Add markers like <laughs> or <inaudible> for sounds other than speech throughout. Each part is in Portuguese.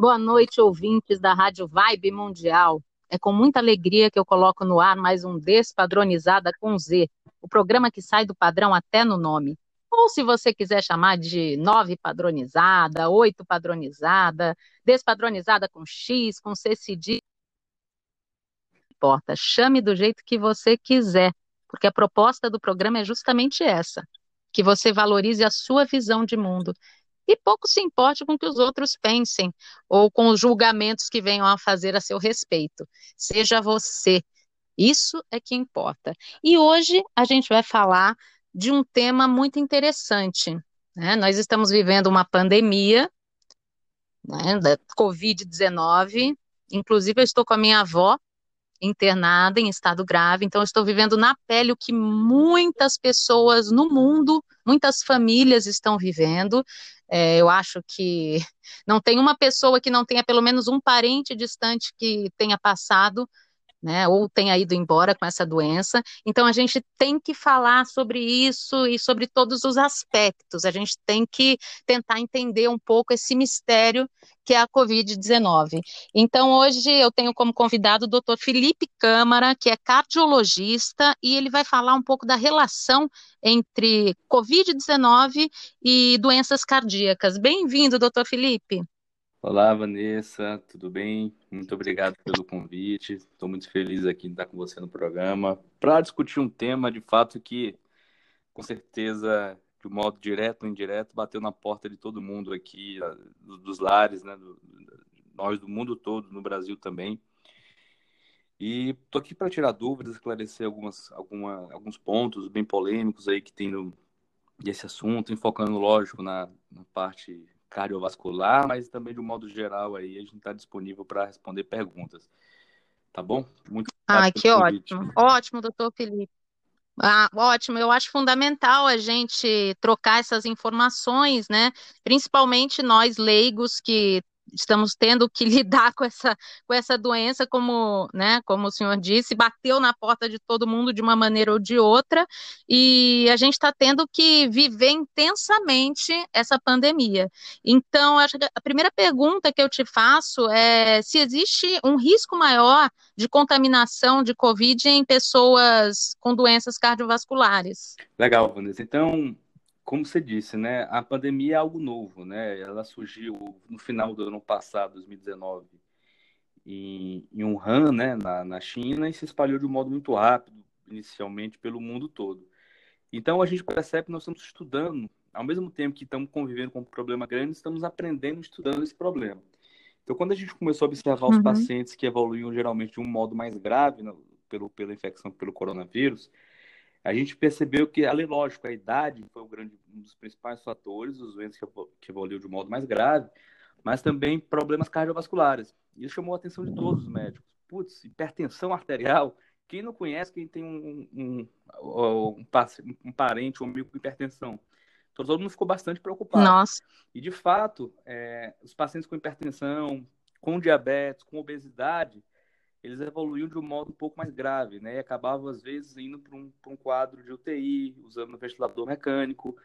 Boa noite, ouvintes da Rádio Vibe Mundial. É com muita alegria que eu coloco no ar mais um Despadronizada com Z, o programa que sai do padrão até no nome. Ou se você quiser chamar de nove padronizada, oito padronizada, despadronizada com X, com C cedilha, importa, chame do jeito que você quiser, porque a proposta do programa é justamente essa, que você valorize a sua visão de mundo e pouco se importe com o que os outros pensem ou com os julgamentos que venham a fazer a seu respeito. Seja você. Isso é que importa. E hoje a gente vai falar de um tema muito interessante. Né? Nós estamos vivendo uma pandemia né, da Covid-19. Inclusive, eu estou com a minha avó internada em estado grave, então estou vivendo na pele o que muitas pessoas no mundo, muitas famílias estão vivendo. É, eu acho que <laughs> não tem uma pessoa que não tenha pelo menos um parente distante que tenha passado né, ou tenha ido embora com essa doença. Então a gente tem que falar sobre isso e sobre todos os aspectos. A gente tem que tentar entender um pouco esse mistério que é a COVID-19. Então hoje eu tenho como convidado o Dr. Felipe Câmara, que é cardiologista, e ele vai falar um pouco da relação entre COVID-19 e doenças cardíacas. Bem-vindo, doutor Felipe. Olá, Vanessa, tudo bem? Muito obrigado pelo convite. Estou muito feliz aqui de estar com você no programa para discutir um tema de fato que, com certeza, de um modo direto ou indireto, bateu na porta de todo mundo aqui, dos lares, né? Nós do mundo todo, no Brasil também. E estou aqui para tirar dúvidas, esclarecer algumas, alguma, alguns pontos bem polêmicos aí que tem no, desse assunto, enfocando, lógico, na, na parte cardiovascular, mas também de um modo geral aí a gente está disponível para responder perguntas. Tá bom? Muito Ah, que ótimo. Ótimo, doutor Felipe. Ah, ótimo, eu acho fundamental a gente trocar essas informações, né? Principalmente nós leigos que estamos tendo que <laughs> lidar com essa, com essa doença, como, né, como o senhor disse, bateu na porta de todo mundo de uma maneira ou de outra, e a gente está tendo que viver intensamente essa pandemia. Então, a primeira pergunta que eu te faço é se existe um risco maior de contaminação de Covid em pessoas com doenças cardiovasculares. Legal, Vanessa. Então, como você disse, né, a pandemia é algo novo, né? Ela surgiu no final do ano passado, 2019, em, em Wuhan, né, na, na China, e se espalhou de um modo muito rápido, inicialmente pelo mundo todo. Então a gente percebe que nós estamos estudando, ao mesmo tempo que estamos convivendo com um problema grande, estamos aprendendo, estudando esse problema. Então, quando a gente começou a observar uhum. os pacientes que evoluíam geralmente de um modo mais grave no, pelo, pela infecção pelo coronavírus, a gente percebeu que, além, lógico, a idade foi grande, um dos principais fatores, os doentes que, evoluiu de modo mais grave, mas também problemas cardiovasculares. Isso chamou a atenção de todos os médicos. Putz, hipertensão arterial. Quem não conhece, quem tem um, um, um, um parente ou um amigo com hipertensão? Então, todo mundo ficou bastante preocupado. Nossa. E, de fato, é, os pacientes com hipertensão, com diabetes, com obesidade, eles evoluíam de um modo um pouco mais grave, né? E acabavam, às vezes, indo para um, um quadro de UTI, usando um ventilador mecânico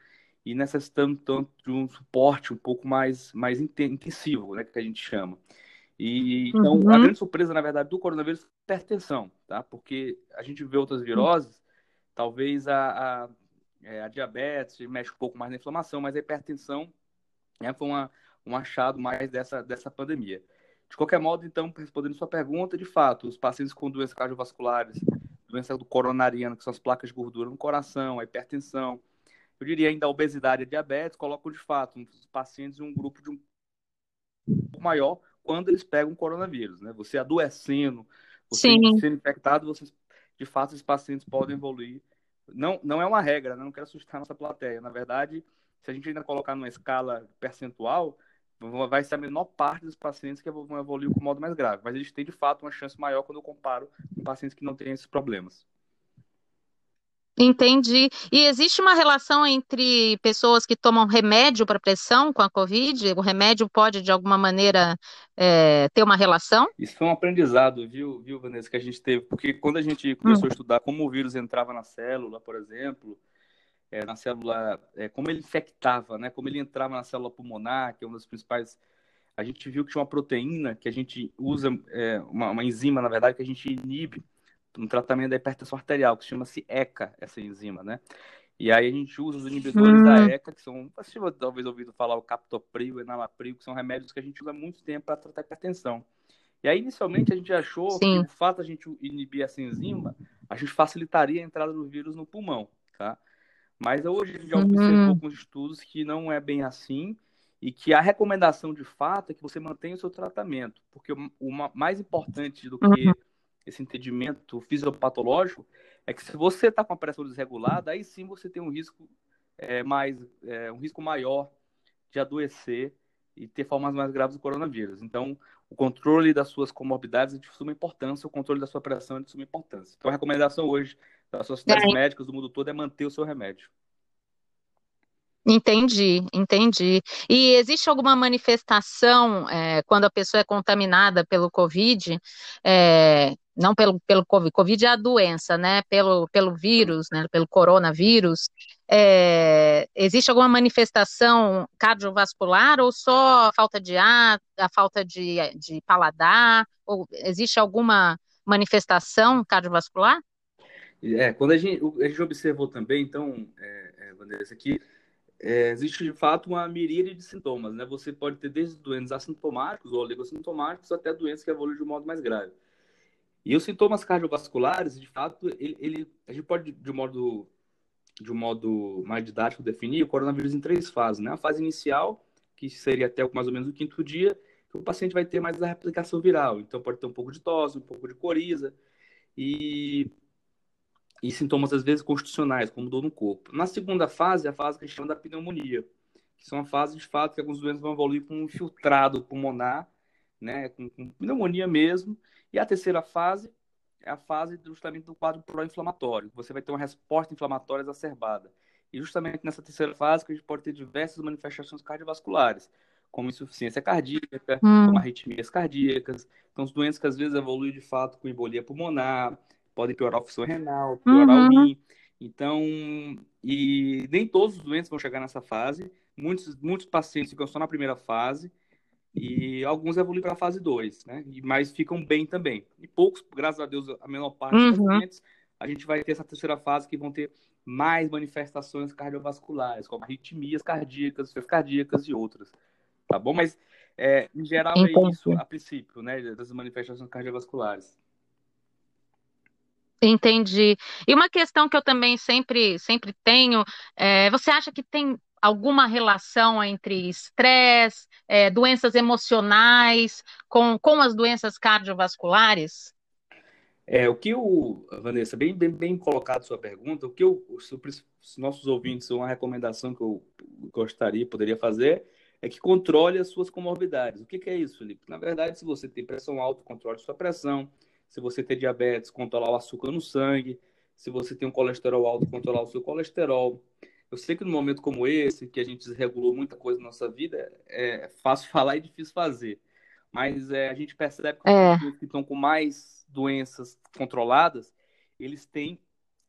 e necessitando tanto de um suporte um pouco mais, mais intensivo, né? Que a gente chama. E, então, uhum. a grande surpresa, na verdade, do coronavírus é a hipertensão, tá? Porque a gente vê outras viroses, talvez a, a, é, a diabetes mexe um pouco mais na inflamação, mas a hipertensão né, foi uma, um achado mais dessa, dessa pandemia. De qualquer modo, então, respondendo sua pergunta, de fato, os pacientes com doenças cardiovasculares, doença do coronariano, que são as placas de gordura no coração, a hipertensão, eu diria ainda a obesidade e a diabetes, colocam de fato os pacientes em um grupo de um maior quando eles pegam o coronavírus, né? Você adoecendo, você Sim. sendo infectado, vocês, de fato, esses pacientes podem evoluir. Não, não é uma regra, né? não quero assustar nossa plateia. Na verdade, se a gente ainda colocar numa escala percentual, vai ser a menor parte dos pacientes que vão evoluir com modo mais grave. Mas eles têm, de fato, uma chance maior quando eu comparo com pacientes que não têm esses problemas. Entendi. E existe uma relação entre pessoas que tomam remédio para pressão com a Covid? O remédio pode, de alguma maneira, é, ter uma relação? Isso foi um aprendizado, viu, viu, Vanessa, que a gente teve. Porque quando a gente começou hum. a estudar como o vírus entrava na célula, por exemplo, é, na célula, é, como ele infectava, né? Como ele entrava na célula pulmonar, que é uma das principais a gente viu que tinha uma proteína que a gente usa, é, uma, uma, enzima, na verdade, que a gente inibe no tratamento da hipertensão arterial, que chama-se ECA, essa enzima, né? E aí a gente usa os inibidores hum. da ECA, que são, você talvez ouvido falar o captopril, o enalapril, que são remédios que a gente usa há muito tempo para tratar hipertensão. E aí, inicialmente, a gente achou Sim. que o fato de a gente inibir essa enzima, a gente facilitaria a entrada do vírus no pulmão, tá? Mas hoje a gente já observou uhum. alguns estudos que não é bem assim e que a recomendação de fato é que você mantenha o seu tratamento, porque o, mais importante do que uhum. esse entendimento fisiopatológico é que se você está com a pressão desregulada, aí sim você tem um risco é, mais é, um risco maior de adoecer e ter formas mais graves do coronavírus. Então, o controle das suas comorbidades é de suma importância, o controle da sua pressão é de suma importância. Então, a recomendação hoje das sociedades é. médicas do mundo todo é manter o seu remédio. Entendi, entendi. E existe alguma manifestação é, quando a pessoa é contaminada pelo Covid, é, não pelo, pelo Covid, Covid é a doença, né? Pelo, pelo vírus, né? Pelo coronavírus, é, existe alguma manifestação cardiovascular ou só a falta de ar, a falta de, de paladar? Ou existe alguma manifestação cardiovascular? É, quando a gente, a gente observou também, então, é, é, Vanessa, que é, existe de fato uma miríade de sintomas, né? Você pode ter desde doentes assintomáticos ou oligossintomáticos até doenças que evoluem de um modo mais grave. E os sintomas cardiovasculares, de fato, ele, ele, a gente pode, de um modo, de um modo mais didático, definir o coronavírus em três fases, né? A fase inicial, que seria até mais ou menos o quinto dia, que o paciente vai ter mais a replicação viral. Então, pode ter um pouco de tosse, um pouco de coriza. E e sintomas, às vezes, constitucionais, como dor no corpo. Na segunda fase, é a fase que a gente chama da pneumonia, que são a fase, de fato, que alguns doentes vão evoluir com um infiltrado pulmonar, né, com, com pneumonia mesmo. E a terceira fase é a fase justamente do quadro pró-inflamatório. Você vai ter uma resposta inflamatória exacerbada. E justamente nessa terceira fase que a gente pode ter diversas manifestações cardiovasculares, como insuficiência cardíaca, hum. como arritmias cardíacas. Então, os doentes que às vezes evoluem de fato com embolia pulmonar, podem piorar a função renal, piorar uhum. o rim. Então, e nem todos os doentes vão chegar nessa fase. Muitos, muitos pacientes ficam só na primeira fase e alguns evoluem para a fase 2, né? Mas ficam bem também. E poucos, graças a Deus, a menor parte uhum. dos pacientes, a gente vai ter essa terceira fase que vão ter mais manifestações cardiovasculares, como arritmias cardíacas, cardíacas e outras. Tá bom? Mas, é, em geral, é isso a princípio, né? Das manifestações cardiovasculares. Entendi. E uma questão que eu também sempre, sempre tenho, é, você acha que tem alguma relação entre estresse, é, doenças emocionais com, com as doenças cardiovasculares? É, o que o, Vanessa, bem, bem, bem colocado sua pergunta, o que eu, os nossos ouvintes, uma recomendação que eu gostaria, poderia fazer, é que controle as suas comorbidades. O que, que é isso, Felipe? Na verdade, se você tem pressão alta, controle sua pressão, se você tem diabetes, controlar o açúcar no sangue. Se você tem um colesterol alto, controlar o seu colesterol. Eu sei que num momento como esse, que a gente desregulou muita coisa na nossa vida, é fácil <laughs> falar e difícil fazer. Mas é, a gente percebe que é. os que estão com mais doenças controladas, eles têm,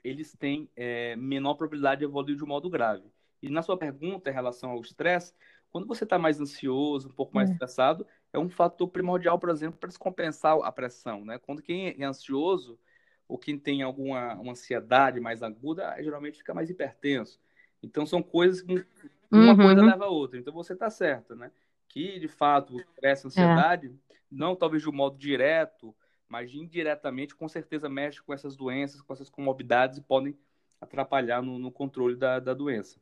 eles têm é, menor probabilidade de evoluir de um modo grave. E na sua pergunta em relação ao estresse, quando você está mais ansioso, um pouco mais é. estressado, é um fator primordial, por exemplo, para descompensar a pressão. Né? Quando quem é ansioso ou quem tem alguma uma ansiedade mais aguda, geralmente fica mais hipertenso. Então, são coisas que uma uhum. coisa leva a outra. Então, você está certo, né? Que, de fato, o estresse, a ansiedade, é. não talvez de um modo direto, mas indiretamente, com certeza mexe com essas doenças, com essas comorbidades e podem atrapalhar no, no controle da, da doença.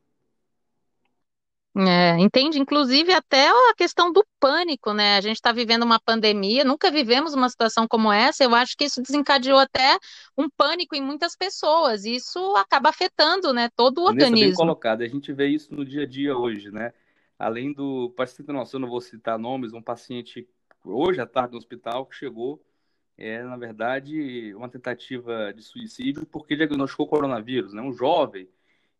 É, entende? Inclusive até a questão do pânico, né? A gente está vivendo uma pandemia, nunca vivemos uma situação como essa. Eu acho que isso desencadeou até um pânico em muitas pessoas. E isso acaba afetando, né, todo o organismo. bem colocado. A gente vê isso no dia a dia hoje, né? Além do, você ter noção, não vou citar nomes, um paciente hoje à tarde no hospital que chegou, é na verdade uma tentativa de suicídio porque diagnosticou coronavírus, né? Um jovem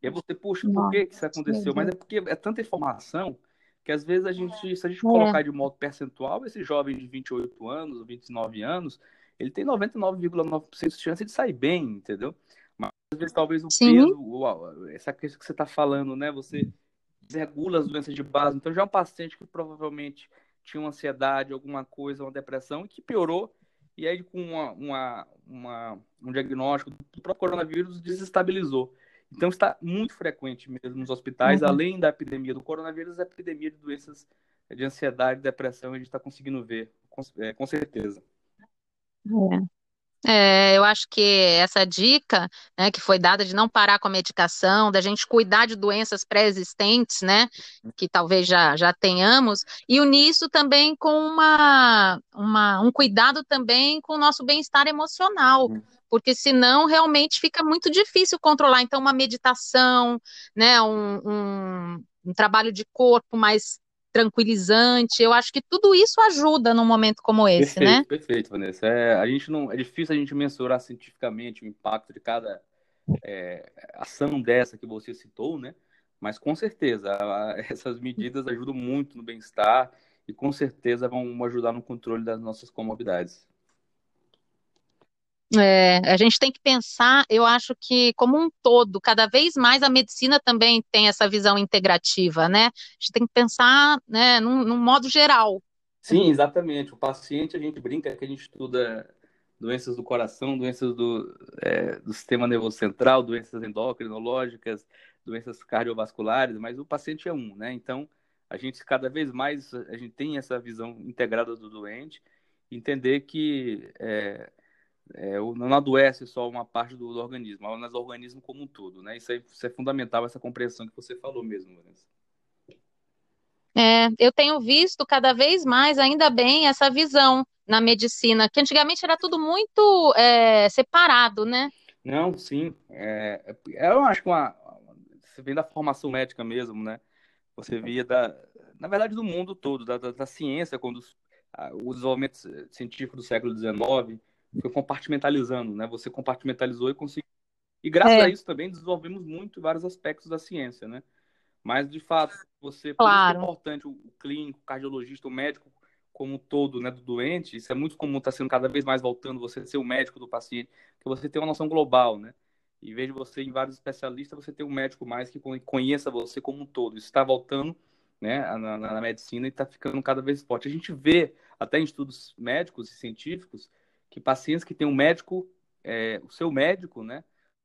e aí você, puxa, por que, que isso aconteceu? Mas é porque é tanta informação que às vezes a gente, se a gente é. colocar de modo percentual, esse jovem de 28 anos, 29 anos, ele tem 99,9% de chance de sair bem, entendeu? Mas às vezes talvez o Sim. peso, essa questão que você está falando, né? Você desregula as doenças de base. Então já é um paciente que provavelmente tinha uma ansiedade, alguma coisa, uma depressão, que piorou, e aí com uma, uma, uma, um diagnóstico do próprio coronavírus desestabilizou. Então está muito frequente mesmo nos hospitais, uhum. além da epidemia do coronavírus, a epidemia de doenças de ansiedade, depressão, a gente está conseguindo ver, com, é, com certeza. É. É, eu acho que essa dica, né, que foi dada de não parar com a medicação, da gente cuidar de doenças pré-existentes, né, que talvez já, já tenhamos, e unir isso também com uma, uma, um cuidado também com o nosso bem-estar emocional, porque senão realmente fica muito difícil controlar. Então, uma meditação, né, um, um, um trabalho de corpo mais tranquilizante. Eu acho que tudo isso ajuda num momento como esse, perfeito, né? Perfeito, Vanessa. É, a gente não, é difícil a gente mensurar cientificamente o impacto de cada é, ação dessa que você citou, né? Mas com certeza <laughs> essas medidas ajudam muito no bem-estar e com certeza vão ajudar no controle das nossas comorbidades. É, a gente tem que pensar, eu acho que como um todo, cada vez mais a medicina também tem essa visão integrativa, né? A gente tem que pensar, né, num, num modo geral. Sim, exatamente. O paciente, a gente brinca que a gente estuda doenças do coração, doenças do, é, do sistema nervoso central, doenças endocrinológicas, doenças cardiovasculares, mas o paciente é um, né? Então, a gente cada vez mais a gente tem essa visão integrada do doente, entender que é, é, não adoece só uma parte do, do organismo, mas o organismo como um todo, né? Isso, é, isso é fundamental, essa compreensão que você falou mesmo, Vanessa. É, eu tenho visto cada vez mais, ainda bem, essa visão na medicina, que antigamente era tudo muito é, separado, né? Não, sim. É, é eu acho que uma, você vem da formação médica mesmo, né? Você via da, na verdade, do mundo todo, da, da, da ciência, quando os, o desenvolvimento científico do século XIX foi compartimentalizando, né? Você compartimentalizou e conseguiu. E graças é. a isso também desenvolvemos muito vários aspectos da ciência, né? Mas, de fato, você, claro. por isso é importante o, clínico, o cardiologista, o médico como um todo, né, do doente, isso é muito comum, está sendo cada vez mais voltando, você ser o médico do paciente, que você tem uma noção global, né? Em vez de você em vários especialistas, você tem um médico mais que conheça você como um todo. Isso está voltando né, na, na, na medicina e está ficando cada vez forte. A gente vê, até em estudos médicos e científicos, que pacientes que têm um médico, é, o seu médico, né,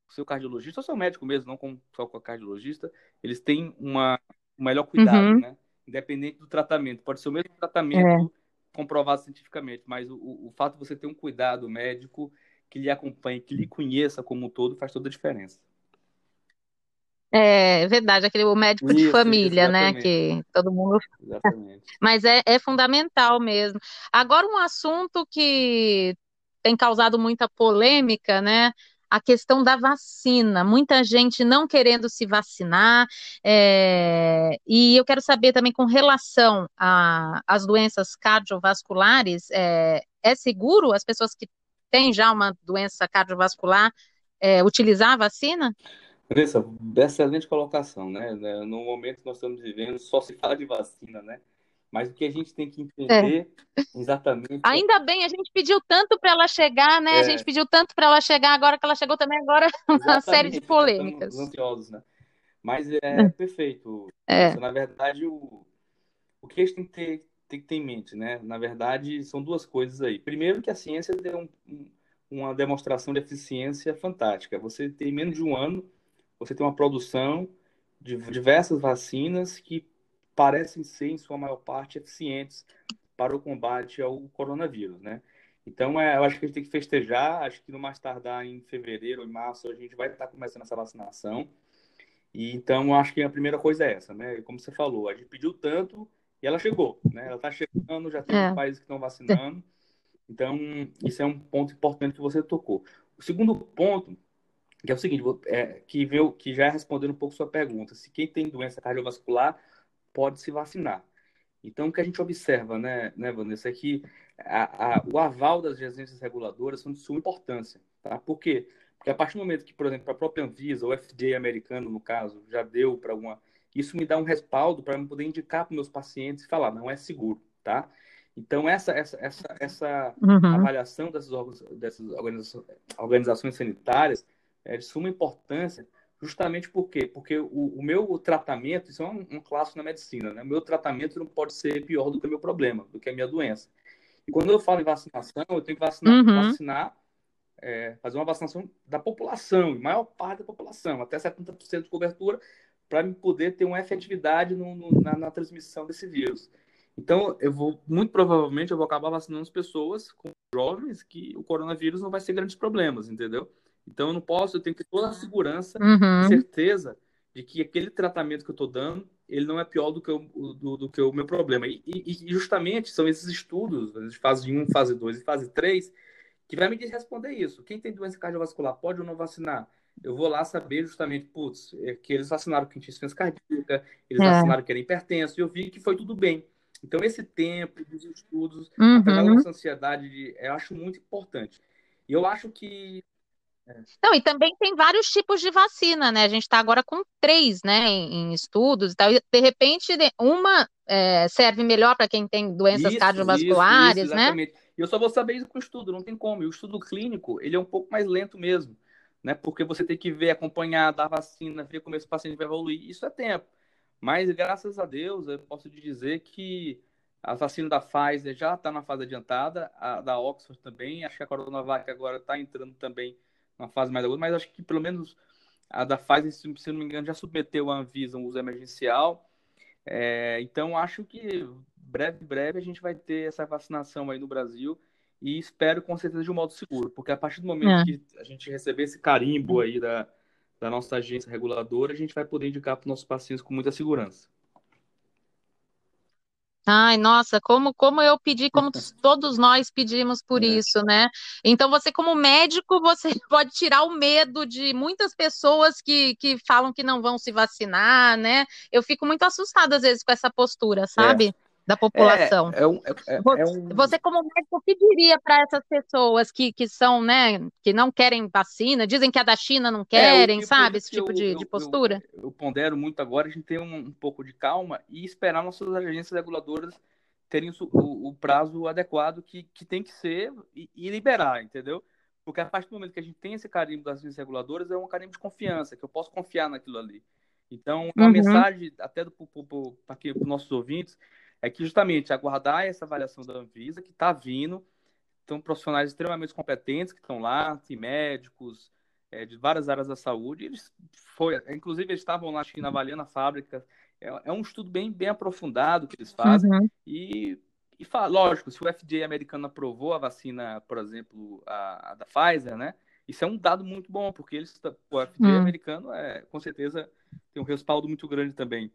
o seu cardiologista, ou seu médico mesmo, não com, só com a cardiologista, eles têm uma, um melhor cuidado, uhum. né? Independente do tratamento. Pode ser o mesmo tratamento é. comprovado cientificamente, mas o, o fato de você ter um cuidado médico que lhe acompanhe, que lhe conheça como um todo, faz toda a diferença. É verdade, aquele o médico de família, né? Que todo mundo. <laughs> Exatamente. Mas é, é fundamental mesmo. Agora, um assunto que tem causado muita polêmica, né? A questão da vacina, muita gente não querendo se vacinar, é... e eu quero saber também com relação às doenças cardiovasculares, é... é seguro as pessoas que têm já uma doença cardiovascular é, utilizar a vacina? Andressa, excelente colocação, né? No momento que nós estamos vivendo, só se fala de vacina, né? Mas o que a gente tem que entender é. exatamente. É Ainda bem, a gente pediu tanto para ela chegar, né? É. A gente pediu tanto para ela chegar, agora que ela chegou também, agora <laughs> uma série de polêmicas. Estamos ansiosos, né? Mas é, é. perfeito. É. Na verdade, o, o que a gente tem que, ter, tem que ter em mente, né? Na verdade, são duas coisas aí. Primeiro, que a ciência deu um, uma demonstração de eficiência fantástica. Você tem menos de um ano, você tem uma produção de diversas vacinas que parecem ser, em sua maior parte, eficientes para o combate ao coronavírus, né? Então, é, eu acho que a gente tem que festejar. Acho que no mais tardar em fevereiro ou em março a gente vai estar começando essa vacinação. E então, acho que a primeira coisa é essa, né? Como você falou, a gente pediu tanto e ela chegou, né? Ela está chegando, já tem é. países que estão vacinando. Então, isso é um ponto importante que você tocou. O segundo ponto, que é o seguinte, é, que, veio, que já é respondendo um pouco sua pergunta, se quem tem doença cardiovascular pode se vacinar. Então, o que a gente observa, né, né Vanessa, é que a, a, o aval das agências reguladoras são de suma importância. Tá? Por quê? Porque a partir do momento que, por exemplo, a própria Anvisa, ou FDA americano, no caso, já deu para alguma. Isso me dá um respaldo para eu poder indicar para meus pacientes e falar, não é seguro, tá? Então, essa, essa, essa, essa uhum. avaliação dessas, dessas organizações sanitárias é de suma importância Justamente por quê? Porque o, o meu tratamento, isso é um, um, clássico na medicina, né? O meu tratamento não pode ser pior do que o meu problema, do que a minha doença. E quando eu falo em vacinação, eu tenho que vacinar, uhum. vacinar é, fazer uma vacinação da população, maior parte da população, até 70% de cobertura, para poder ter uma efetividade no, no, na, na, transmissão desse vírus. Então, eu vou, muito provavelmente, eu vou acabar vacinando as pessoas com jovens que o coronavírus não vai ser grandes problemas, entendeu? Então, eu não posso, eu tenho que ter toda a segurança, uhum. certeza de que aquele tratamento que eu estou dando, ele não é pior do que o, do, do que o meu problema. E, e, e, justamente são esses estudos, fase 1, fase 2 e fase 3, que vai me responder isso. Quem tem doença cardiovascular pode ou não vacinar? Eu vou lá saber justamente, putz, é que eles vacinaram quem tinha insuficiência cardíaca, eles é. vacinaram que era hipertenso, e eu vi que foi tudo bem. Então, esse tempo dos estudos, uhum. apesar da nossa ansiedade, eu acho muito importante. E eu acho que não, e também tem vários tipos de vacina, né? A gente está agora com três, né, em, em, estudos e tal. E, de repente, uma é, serve melhor para quem tem doenças isso, cardiovasculares, isso, isso, né? E eu só vou saber isso com o estudo, não tem como. E o estudo clínico, ele é um pouco mais lento mesmo, né? Porque você tem que ver, acompanhar, dar vacina, ver como esse paciente vai evoluir. Isso é tempo. Mas, graças a Deus, eu posso dizer que a vacina da Pfizer já está na fase adiantada, a da Oxford também, acho que a Coronavac agora está entrando também uma fase mais aguda, mas acho que pelo menos a da Pfizer, se não me engano, já submeteu a Anvisa um uso emergencial. É, então, acho que breve, breve a gente vai ter essa vacinação aí no Brasil e espero com certeza de um modo seguro, porque a partir do momento é. que a gente receber esse carimbo aí da, da nossa agência reguladora, a gente vai poder indicar para os nossos pacientes com muita segurança. Ai, nossa, como, como eu pedi, como <laughs> todos nós pedimos por é. isso, né? Então, você, como médico, você <laughs> pode tirar o medo de muitas pessoas que, que falam que não vão se vacinar, né? Eu fico muito assustada, às vezes, com essa postura, sabe? É da população. É, é, um, é, é um... Você, como médico, o que diria para essas pessoas que, que são, né, que não querem vacina, dizem que a da China não é, querem, sabe? Esse tipo eu, de, de, postura? Eu, eu, pondero muito agora a gente ter um, um, pouco de calma e esperar nossas agências reguladoras terem o, o prazo adequado que, que tem que ser e, e, liberar, entendeu? Porque a partir do momento que a gente tem esse carimbo das agências reguladoras, é um carimbo de confiança, que eu posso confiar naquilo ali. Então, uma uhum. mensagem até para os nossos ouvintes é que justamente aguardar essa avaliação da Anvisa, que está vindo, são profissionais extremamente competentes que estão lá, tem médicos é, de várias áreas da saúde, eles foi, inclusive eles estavam lá, que avaliando a fábrica, é, é, um estudo bem, bem aprofundado que eles fazem, uhum. e, e lógico, se o FDA americano aprovou a vacina, por exemplo, a, a da Pfizer, né, isso é um dado muito bom, porque eles, o FDA uhum. americano é, com certeza tem um respaldo muito grande também.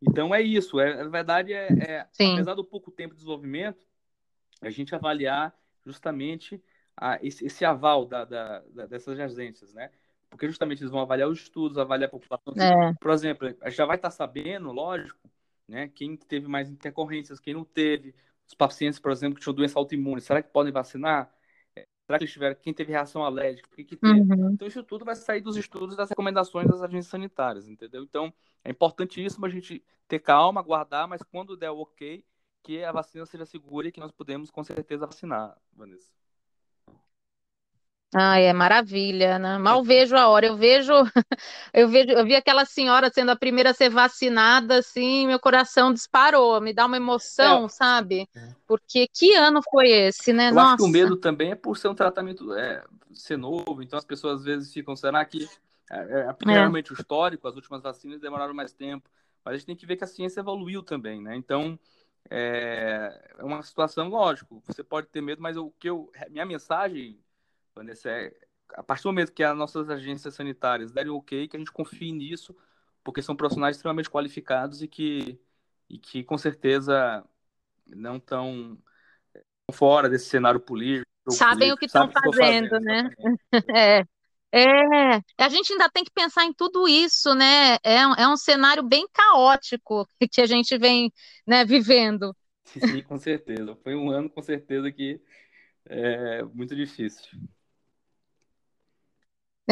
Então é isso. É, na verdade, é, é apesar do pouco tempo de desenvolvimento, a gente avaliar justamente a, esse, esse, aval da, da, da, dessas agências, né? Porque justamente eles vão avaliar os estudos, avaliar a população. É. Por exemplo, já vai estar sabendo, lógico, né? Quem teve mais intercorrências, quem não teve. Os pacientes, por exemplo, que tinham doença autoimune, será que podem vacinar? Será que eles tiveram? Quem teve reação alérgica? O que, que teve? Uhum. Então, isso tudo vai sair dos estudos das recomendações das agências sanitárias, entendeu? Então, é importantíssimo a gente ter calma, aguardar, mas quando der o ok, que a vacina seja segura e que nós podemos, com certeza, vacinar, Vanessa. Ai, é maravilha, né? Mal vejo a hora. Eu vejo, <laughs> eu vejo, eu vi aquela senhora sendo a primeira a ser vacinada, assim, meu coração disparou, me dá uma emoção, é. sabe? É. Porque que ano foi esse, né? Eu Nossa. acho que o medo também é por ser um tratamento é, ser novo, então as pessoas às vezes ficam, será que é, é, é realmente o histórico, as últimas vacinas demoraram mais tempo, mas a gente tem que ver que a ciência evoluiu também, né? Então é uma situação, lógico, você pode ter medo, mas o que eu, minha mensagem Vanessa, é, a partir do momento que as nossas agências sanitárias derem ok, que a gente confie nisso, porque são profissionais extremamente qualificados e que, e que com certeza não estão fora desse cenário político. Sabem político, o que estão fazendo, fazendo, né? <laughs> É. É, a gente ainda tem que pensar em tudo isso, né? É, é um cenário bem caótico <laughs> que a gente vem né, vivendo. Sim, com certeza. Foi um ano, com certeza, que é muito difícil.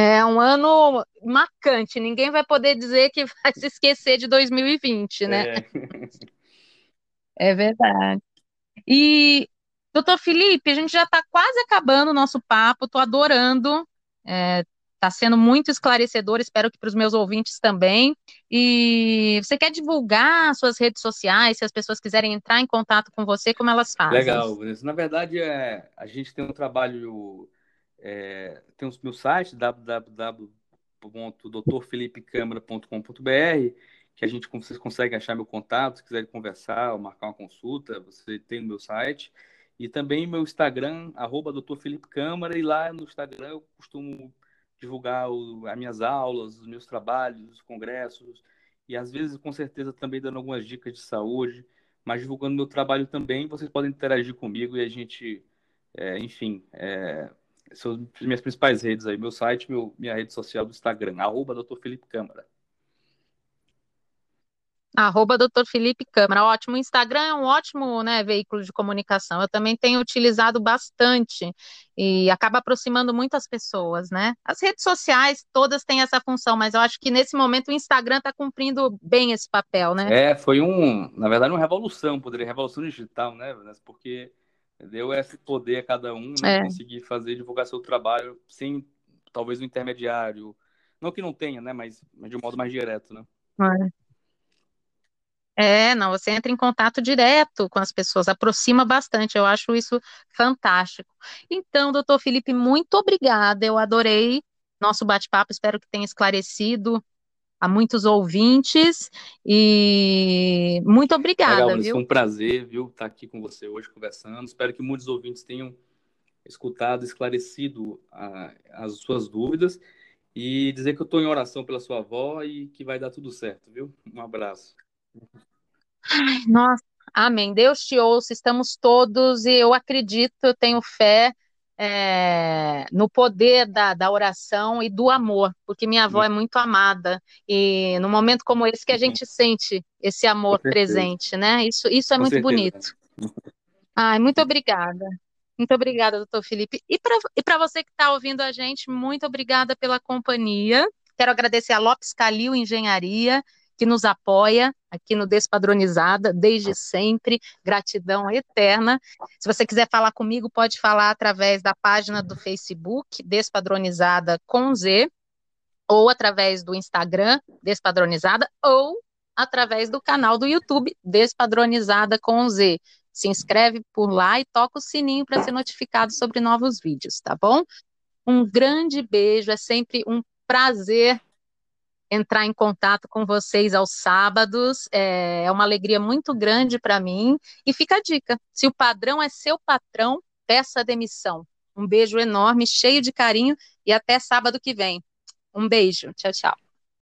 É um ano marcante, ninguém vai poder dizer que <laughs> vai se esquecer de 2020, né? É, <laughs> é verdade. E, doutor Felipe, a gente já está quase acabando o nosso papo, estou adorando. É, Está sendo muito esclarecedor, espero que para os meus ouvintes também. E você quer divulgar suas redes sociais, se as pessoas quiserem entrar em contato com você, como elas fazem? Legal, Vanessa. Na verdade, é, a gente tem um trabalho, é, tem o meu site, www.doutorfelipecâmara.com.br, que a gente, vocês conseguem achar meu contato, se quiserem conversar ou marcar uma consulta, você tem no meu site. E também meu Instagram, arroba Dr. Felipe Câmara, e lá no Instagram eu costumo divulgar o, as minhas aulas, os meus trabalhos, os congressos, e às vezes, com certeza, também dando algumas dicas de saúde, mas divulgando meu trabalho também, vocês podem interagir comigo e a gente, é, enfim, é, são as minhas principais redes aí, meu site, meu, minha rede social do Instagram, arroba Dr. Felipe Câmara. Arroba Dr. Felipe Câmara, ótimo. O Instagram é um ótimo né, veículo de comunicação. Eu também tenho utilizado bastante e acaba aproximando muitas pessoas, né? As redes sociais todas têm essa função, mas eu acho que nesse momento o Instagram está cumprindo bem esse papel, né? É, foi um, na verdade, uma revolução, poderia revolução digital, né? Porque deu esse poder a cada um, né, é. conseguir fazer divulgar seu trabalho sem talvez um intermediário, não que não tenha, né, mas, mas de um modo mais direto, né? É. É, não, você entra em contato direto com as pessoas, aproxima bastante, eu acho isso fantástico. Então, doutor Felipe, muito obrigada, eu adorei nosso bate-papo, espero que tenha esclarecido a muitos ouvintes e muito obrigada, Legal, viu? Foi um prazer, viu, estar aqui com você hoje conversando. Espero que muitos ouvintes tenham escutado, esclarecido a, as suas dúvidas e dizer que eu estou em oração pela sua avó e que vai dar tudo certo, viu? Um abraço. Ai, nossa, amém. Deus te ouça, estamos todos, e eu acredito, eu tenho fé é, no poder da, da oração e do amor, porque minha avó é muito amada, e no momento como esse que a gente sente esse amor presente, né? Isso, isso é Com muito certeza. bonito. Ai, muito obrigada. Muito obrigada, doutor Felipe. E para você que está ouvindo a gente, muito obrigada pela companhia. Quero agradecer a Lopes Calil Engenharia, que nos apoia aqui no Despadronizada desde sempre. Gratidão eterna. Se você quiser falar comigo, pode falar através da página do Facebook Despadronizada com Z, ou através do Instagram Despadronizada, ou através do canal do YouTube Despadronizada com Z. Se inscreve por lá e toca o sininho para ser notificado sobre novos vídeos, tá bom? Um grande beijo, é sempre um prazer entrar em contato com vocês aos sábados. É, é uma alegria muito grande para mim. E fica a dica: se o padrão é seu patrão, peça demissão. Um beijo enorme, cheio de carinho e até sábado que vem. Um beijo. Tchau, tchau.